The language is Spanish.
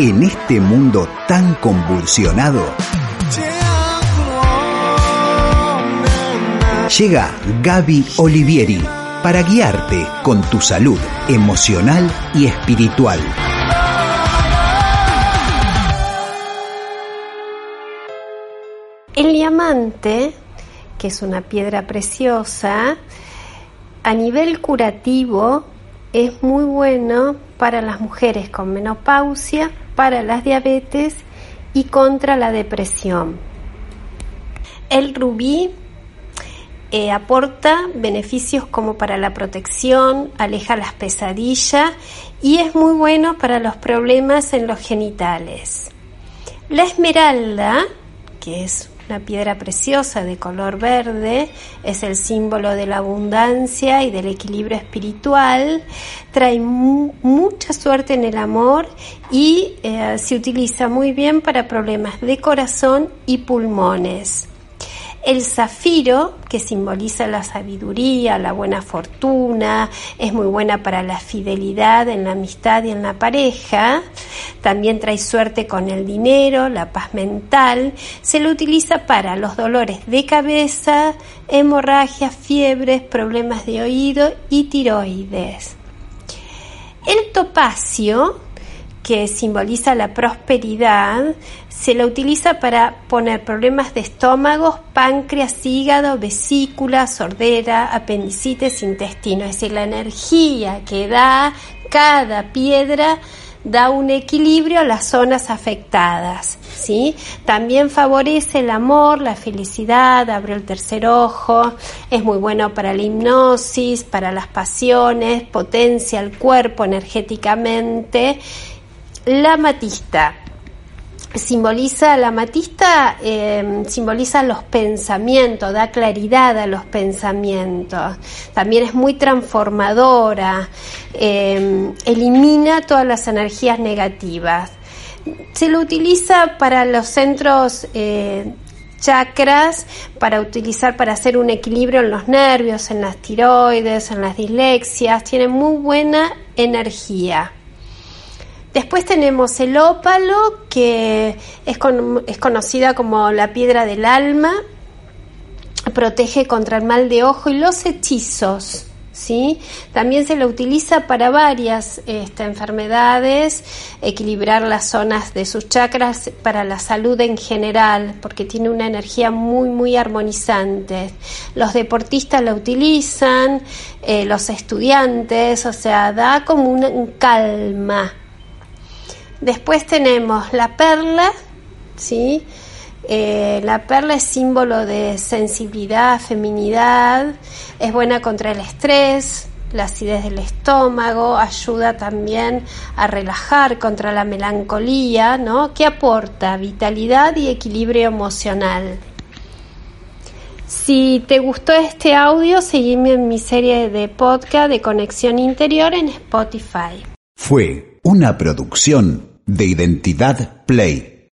En este mundo tan convulsionado, llega Gaby Olivieri para guiarte con tu salud emocional y espiritual. El diamante, que es una piedra preciosa, a nivel curativo es muy bueno para las mujeres con menopausia, para las diabetes y contra la depresión. El rubí eh, aporta beneficios como para la protección, aleja las pesadillas y es muy bueno para los problemas en los genitales. La esmeralda, que es una piedra preciosa de color verde, es el símbolo de la abundancia y del equilibrio espiritual, trae mucha suerte en el amor y eh, se utiliza muy bien para problemas de corazón y pulmones. El zafiro, que simboliza la sabiduría, la buena fortuna, es muy buena para la fidelidad en la amistad y en la pareja. También trae suerte con el dinero, la paz mental. Se lo utiliza para los dolores de cabeza, hemorragias, fiebres, problemas de oído y tiroides. El topacio, que simboliza la prosperidad, se la utiliza para poner problemas de estómago, páncreas, hígado, vesícula, sordera, apendicitis, intestino. Es decir, la energía que da cada piedra da un equilibrio a las zonas afectadas. ¿sí? También favorece el amor, la felicidad, abre el tercer ojo, es muy bueno para la hipnosis, para las pasiones, potencia el cuerpo energéticamente la matista simboliza, la matista eh, simboliza los pensamientos, da claridad a los pensamientos. También es muy transformadora, eh, elimina todas las energías negativas. Se lo utiliza para los centros eh, chakras para utilizar para hacer un equilibrio en los nervios, en las tiroides, en las dislexias, tiene muy buena energía. Después tenemos el ópalo, que es, conocida como la piedra del alma, protege contra el mal de ojo y los hechizos. ¿Sí? También se lo utiliza para varias este, enfermedades, equilibrar las zonas de sus chakras para la salud en general, porque tiene una energía muy, muy armonizante. Los deportistas lo utilizan, eh, los estudiantes, o sea, da como una calma Después tenemos la perla, ¿sí? Eh, la perla es símbolo de sensibilidad, feminidad, es buena contra el estrés, la acidez del estómago, ayuda también a relajar contra la melancolía, ¿no? Que aporta vitalidad y equilibrio emocional. Si te gustó este audio, seguime en mi serie de podcast de Conexión Interior en Spotify. Fue una producción de Identidad Play.